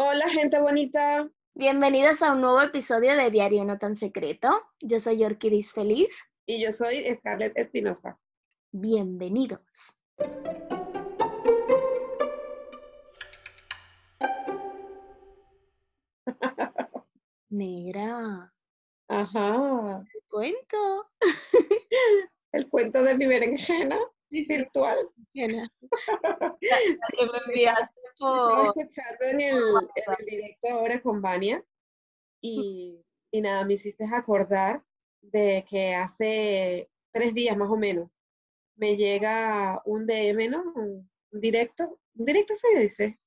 Hola, gente bonita. Bienvenidos a un nuevo episodio de Diario No Tan Secreto. Yo soy Orquidis Feliz. Y yo soy Scarlett Espinosa. Bienvenidos. Negra. Ajá. El cuento. El cuento de mi berenjena Sí, sí. virtual. Berenjena. La- la que me enviaste por... escuchando en el, en el directo ahora con Vania y, y nada, me hiciste acordar de que hace tres días más o menos me llega un DM, ¿no? Un, un directo. ¿Un directo se dice?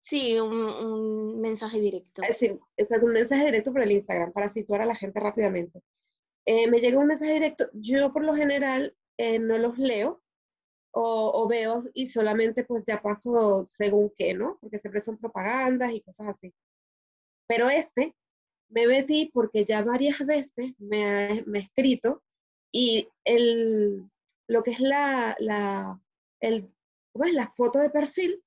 Sí, un, un mensaje directo. Es decir, es un mensaje directo por el Instagram para situar a la gente rápidamente. Eh, me llega un mensaje directo, yo por lo general eh, no los leo o, o veo y solamente pues ya paso según qué, ¿no? Porque siempre son propagandas y cosas así. Pero este me metí porque ya varias veces me ha, me escrito y el, lo que es la, la, el, ¿cómo es? la foto de perfil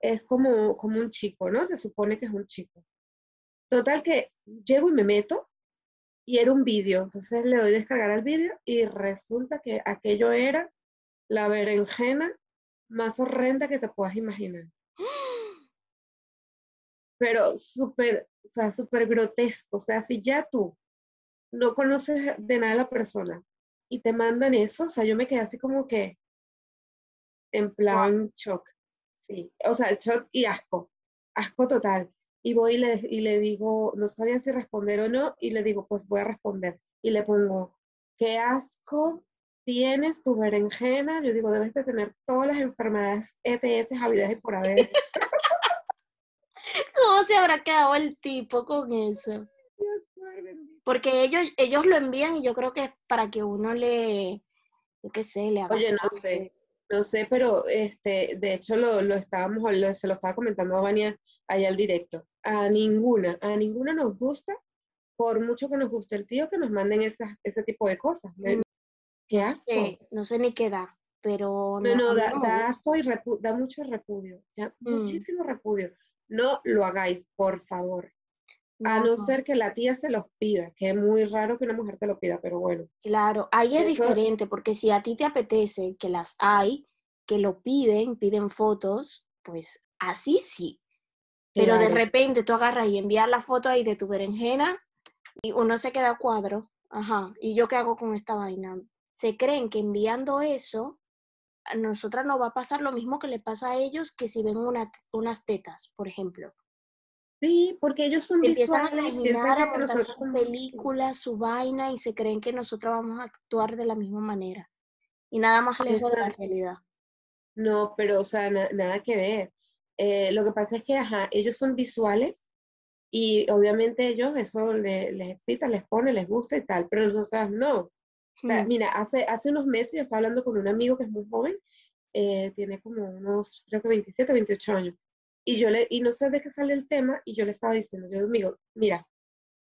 es como, como un chico, ¿no? Se supone que es un chico. Total que llego y me meto y era un vídeo. Entonces le doy descargar al vídeo y resulta que aquello era la berenjena más horrenda que te puedas imaginar. Pero súper, o sea, súper grotesco. O sea, si ya tú no conoces de nada a la persona y te mandan eso, o sea, yo me quedé así como que en plan shock. Sí, o sea, shock y asco, asco total. Y voy y le, y le digo, no sabía si responder o no, y le digo, pues voy a responder. Y le pongo, qué asco tienes tu berenjena. Yo digo, debes de tener todas las enfermedades ETS habidas y por haber. ¿Cómo se habrá quedado el tipo con eso? Porque ellos, ellos lo envían y yo creo que es para que uno le, yo qué sé, le haga Oye, no sé, no sé, pero este, de hecho lo, lo estábamos, lo- se lo estaba comentando a Vania allá al directo. A ninguna, a ninguna nos gusta, por mucho que nos guste el tío, que nos manden esas, ese tipo de cosas. Mm, Qué No asco. no sé ni qué da, pero No, no, mí da, no da asco y repu- da mucho repudio, ya, Mm. muchísimo repudio. No lo hagáis, por favor. A no No, ser que la tía se los pida, que es muy raro que una mujer te lo pida, pero bueno. claro, ahí es Eso- diferente, porque si a ti te apetece, que las hay, que lo piden, piden fotos, pues así sí. Pero de repente tú agarras y envías la foto ahí de tu berenjena y uno se queda cuadro. Ajá, ¿y yo qué hago con esta vaina? Se creen que enviando eso, a nosotras nos va a pasar lo mismo que le pasa a ellos que si ven una, unas tetas, por ejemplo. Sí, porque ellos son empiezan a visuales imaginar, a montar su película, su vaina y se creen que nosotros vamos a actuar de la misma manera. Y nada más lejos de la realidad. No, pero, o sea, na- nada que ver. Eh, lo que pasa es que, ajá, ellos son visuales y obviamente ellos eso le- les excita, les pone, les gusta y tal, pero nosotras no. O sea, Mm, mira, hace, hace unos meses yo estaba hablando con un amigo que es muy joven, eh, tiene como unos, creo que 27, 28 años, y yo le, y no sé de qué sale el tema, y yo le estaba diciendo, yo amigo, mira,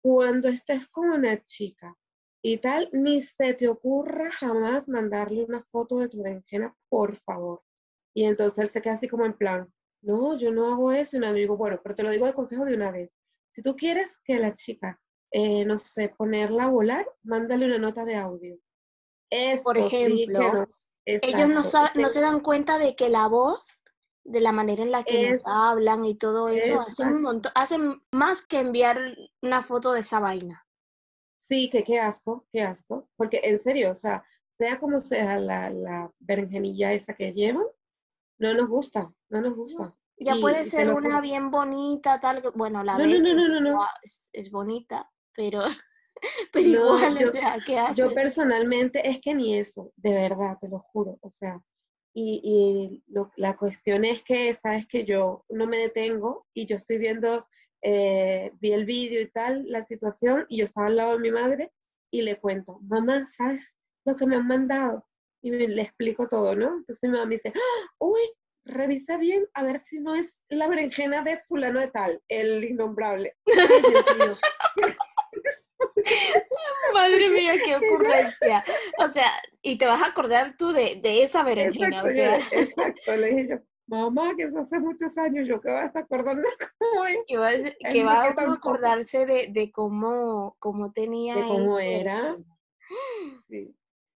cuando estés con una chica y tal, ni se te ocurra jamás mandarle una foto de tu berenjena, por favor. Y entonces él se queda así como en plan, no, yo no hago eso, y nada, y digo, bueno, pero te lo digo de consejo de una vez. Si tú quieres que la chica, eh, no sé, ponerla a volar, mándale una nota de audio. Por sí ejemplo, Ellos no, no se dan cuenta de que la voz, de la manera en la que nos Es- hablan y todo eso, hace un montón, hacen más que enviar una foto de esa vaina. Sí, que qué asco, qué asco, porque en serio, o sea, sea como sea la, la berenjenilla esa que llevan, no nos gusta, no nos gusta. Ya Y- puede ser una bien bonita, tal, bueno, la No, ves, no, no, y no, no, no. guau, Es, es bonita, pero, pero No, igual, yo- o sea, ¿qué Yo haces? personalmente es que ni eso, de verdad, te lo juro, o sea, y, y lo- la cuestión es que, sabes que yo no me detengo y yo estoy viendo, eh, vi el vídeo y tal, la situación, y yo estaba al lado de mi madre y le cuento, mamá, ¿sabes lo que me han mandado? Y le explico todo, ¿no? Entonces mi mamá me dice, "Ah, uy, revisa bien a ver si no es la berenjena de fulano de tal, el innombrable. Ay, Dios mío. Madre mía, qué ocurrencia. O sea, y te vas a acordar tú de, de esa berenjena, Exacto, o sea, yo- exacto, le dije yo. mamá, que eso hace muchos años, yo que voy a estar acordando cómo es. Que va que va a acordarse de, de cómo, cómo tenía de cómo era. Sí.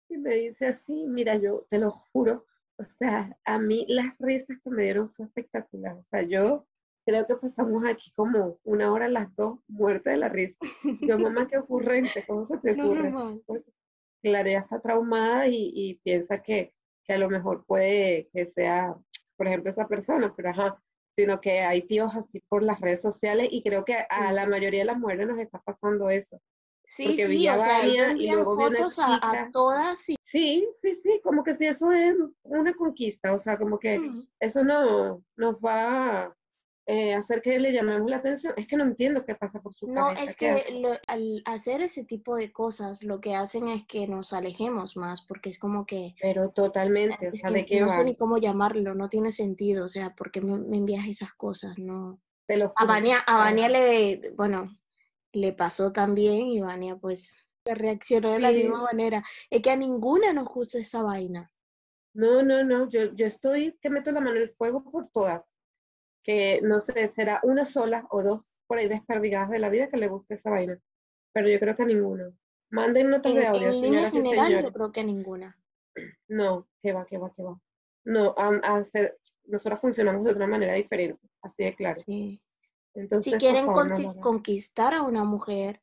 Y me dice así, mira, yo te lo juro, o sea, a mí las risas que me dieron fue espectacular. O sea, yo creo que pasamos aquí como una hora las dos, muertas de la risa. Yo, mamá, qué ocurrente, ¿cómo se te No, ocurre? normal. Claro, ella está traumada y, y piensa que, que a lo mejor puede que sea, por ejemplo, esa persona, pero ajá, sino que hay tíos así por las redes sociales y creo que a Sí. la mayoría de las mujeres nos está pasando eso. Sí, porque sí, a o sea, y luego una a, a todas y Sí, sí, sí, como que si eso es una conquista, o sea, como que Mm. eso no nos va a eh, hacer que le llamemos la atención. Es que no entiendo qué pasa por su No, cabeza, es qué que lo- al hacer ese tipo de cosas, lo que hacen es que nos alejemos más, porque es como que, Pero totalmente, o es sea, ¿de qué no sé ni cómo llamarlo, no tiene sentido, o sea, ¿por qué me, me envías esas cosas? No. Te lo A. Vania, a Vania le, bueno, le pasó también y Vania pues reaccionó de la misma manera. Es que a ninguna nos gusta esa vaina. No, no, no, yo, yo estoy que meto la mano en el fuego por todas. Que no sé, será una sola o dos por ahí desperdigadas de la vida que le guste esa vaina. Pero yo creo que a ninguno. Manden notas En, de audio, en línea señoras y general, yo creo que ninguna. No, que va, que va, que va. No, a, a hacer, nosotros funcionamos de otra manera diferente, así de claro. Sí. Entonces, Si quieren favor, no conquistar a una mujer,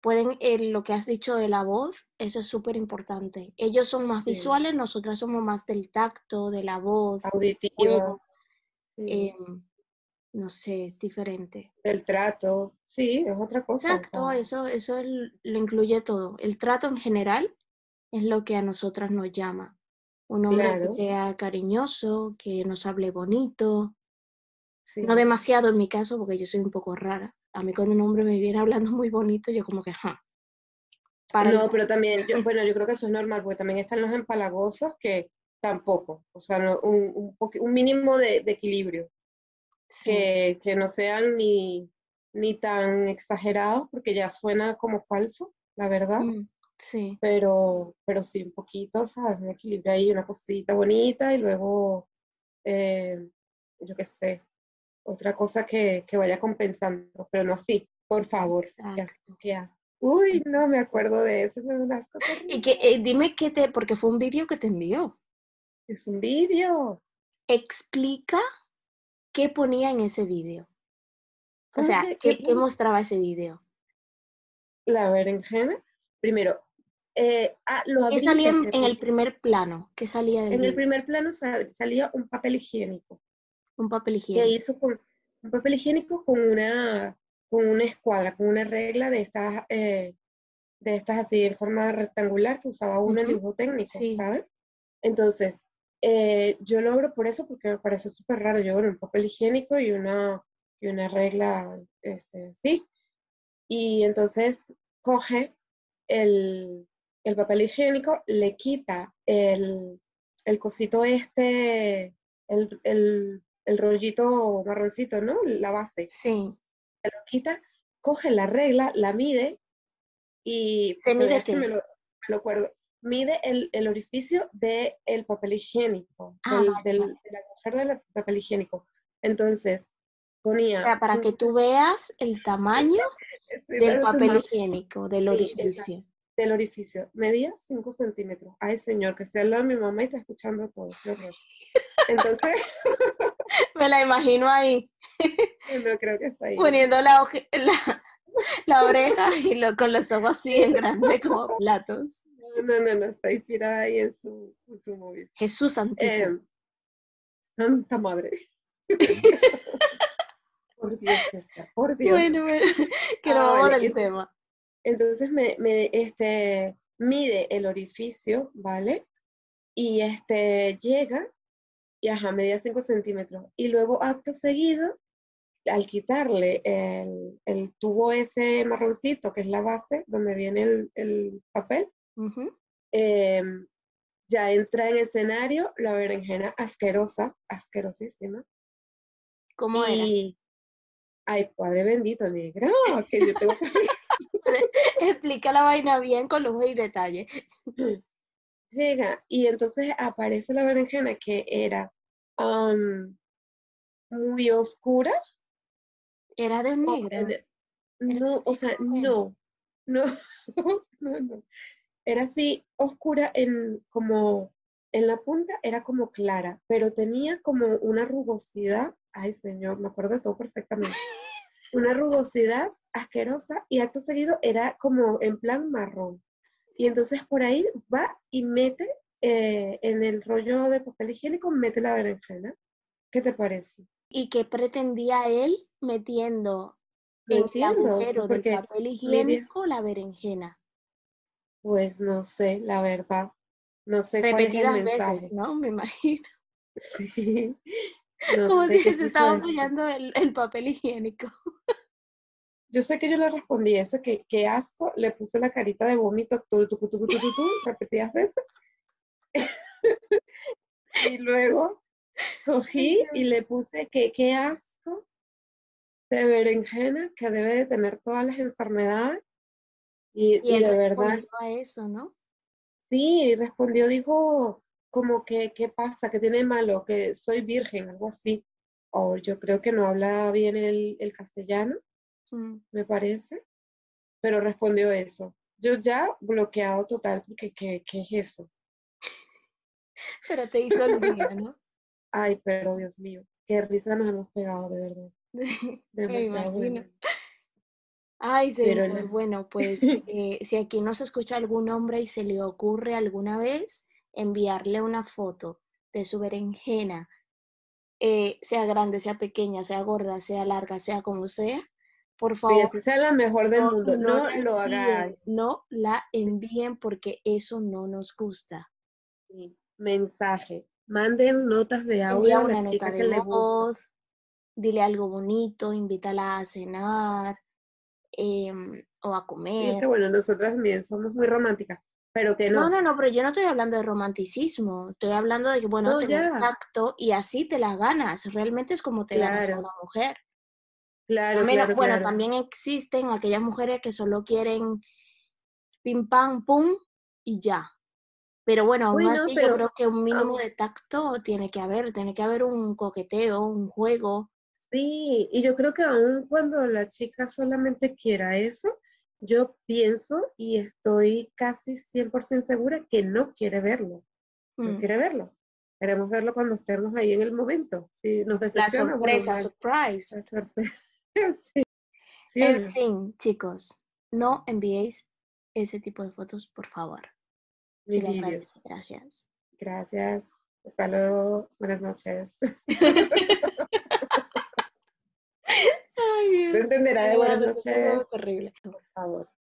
pueden, eh, lo que has dicho de la voz, eso es súper importante. Ellos son más Sí. visuales, nosotras somos más del tacto, de la voz, Auditivo, juego, sí, em, no sé, es diferente. el trato, sí, es otra cosa. o Exacto, sea, eso, eso el- lo incluye todo. El trato en general es lo que a nosotras nos llama. Un hombre que Claro. sea cariñoso, que nos hable bonito, sí. no demasiado en mi caso, porque yo soy un poco rara. A mí cuando un hombre me viene hablando muy bonito, yo como que, ajá. Para el- No, pero también, yo, bueno, yo creo que eso es normal, porque también están los empalagosos que tampoco, o sea, no- un, un, mínimo de, de equilibrio, sí, que, que no sean ni, ni tan exagerados, porque ya suena como falso, la verdad, mm, sí, pero, pero sí un poquito, ¿sabes? Un equilibrio ahí, una cosita bonita y luego, eh, yo qué sé, otra cosa que, que vaya compensando, pero no así, por favor, qué asco. Uy, no me acuerdo de eso, me da un asco Y que eh, dime qué te, porque fue un vídeo que te envió. Es un vídeo. Explica qué ponía en ese vídeo. O ¿Cómo sea, que- ¿qué, qué qué pone? mostraba ese vídeo? La berenjena. Primero, eh, ah, lo ¿Qué salía en, el primer plano? ¿Qué salía del en el primer plano sa- salía un papel higiénico. Un papel que higiénico. hizo con un papel higiénico con una, con una escuadra, con una regla de estas, eh, de estas así en forma rectangular que usaba uno en dibujo técnico, Sí, ¿sabes? Entonces, eh, yo lo abro por eso porque me pareció súper raro. Yo, bueno, un papel higiénico y una, y una regla, este, sí. Y entonces coge el, el papel higiénico, le quita el, el cosito este, el, el, el rollito marroncito, ¿no? La base. sí. Se lo quita, coge la regla, la mide y ¿Se mide veas que me qué? lo, me lo acuerdo. Mide el, el orificio del papel higiénico, Ah, del, vale, del, vale. del agujero del papel higiénico. Entonces, O ponía sea, para que tú veas el tamaño del papel higiénico, del Sí, orificio. del orificio. Medía 5 centímetros. Ay, señor, que estoy al lado de mi mamá y está escuchando todo. Entonces, Me la imagino ahí, no creo que está ahí. poniendo la, oje- la, la oreja y lo, con los ojos así en grande como platos. No, no, no, está inspirada ahí en su, en su móvil. Jesús santísimo. Eh, Santa Madre. por Dios, Esther, por Dios. Bueno, bueno, que Ah, no vale, entonces- tema. Entonces me, me, este, mide el orificio, ¿vale? Y este, llega y ajá, medía 5 centímetros. Y luego, acto seguido, al quitarle el, el tubo ese marroncito, que es la base, donde viene el, el papel, Em, ya entra en escenario la berenjena asquerosa, asquerosísima. ¿Cómo era? Y, ay, Padre bendito, negra, que yo tengo que Explica la vaina bien con lujo y detalle. llega y entonces aparece la berenjena que era muy oscura. Era de un o negro. no, o sea, no, no, no, no. Era así oscura en como en la punta era como clara, pero tenía como una rugosidad. Ay, señor, me acuerdo de todo perfectamente. Una rugosidad asquerosa y acto seguido era como en plan marrón. Y entonces por ahí va y mete eh, en el rollo de papel higiénico, mete la berenjena. ¿Qué te parece? ¿Y qué pretendía él metiendo No en el agujero del papel higiénico la berenjena? Pues no sé, la verdad. No sé cuál es el Repetidas mensaje. veces, ¿no? Me imagino. Sí. No Como si se estaba fallando el, el papel higiénico. Yo sé que yo le respondí eso, que, que asco, le puse la carita de vómito tu, repetidas veces. y luego cogí y le puse que qué asco de berenjena que debe de tener todas las enfermedades. Y, Y y de verdad, a eso, ¿no? sí, respondió, dijo como que, ¿qué pasa? ¿Qué tiene de malo? Que soy virgen, algo así. O yo creo que no habla bien el, el castellano. Mm. me parece, pero respondió eso. Yo ya bloqueado total, porque ¿qué, qué es eso? Pero te hizo el día, ¿no? Ay, pero Dios mío, qué risa nos hemos pegado, de verdad. Me imagino. bueno. Ay, Pero señor, la- bueno, pues eh, si aquí nos escucha algún hombre y se le ocurre alguna vez enviarle una foto de su berenjena, eh, sea grande, sea pequeña, sea gorda, sea larga, sea como sea, por Sí, favor, así sea la mejor del no, mundo. no lo envíen, hagáis. no la envíen porque eso no nos gusta. Sí. Mensaje. Manden notas de audio a una la nota chica de que le gusta. voz, dile algo bonito, invítala a cenar em, o a Y es comer. que bueno, nosotras también somos muy románticas, pero que No, no. no, no, pero yo no estoy hablando de romanticismo, estoy hablando de que, bueno, No, tener tacto y así te la ganas, realmente es como te ganas a Claro, una mujer. claro, A menos- claro, bueno, claro. también existen aquellas mujeres que solo quieren pim pam pum y ya. Pero bueno, aún Uy, no, así yo creo que un mínimo de tacto tiene que haber, tiene que haber un coqueteo, un juego. Sí, y yo creo que aun cuando la chica solamente quiera eso, yo pienso y estoy casi 100% segura que no quiere verlo, no Mm. quiere verlo. Queremos verlo cuando estemos ahí en el momento. Si nos La bueno, sorpresa, surprise. la. Sí. ¿Sí En fin, chicos, no enviéis ese tipo de fotos, por favor. Agradece, gracias. Gracias. Hasta luego. Buenas noches. Entenderá de Ay, buenas noches, terribles. por favor.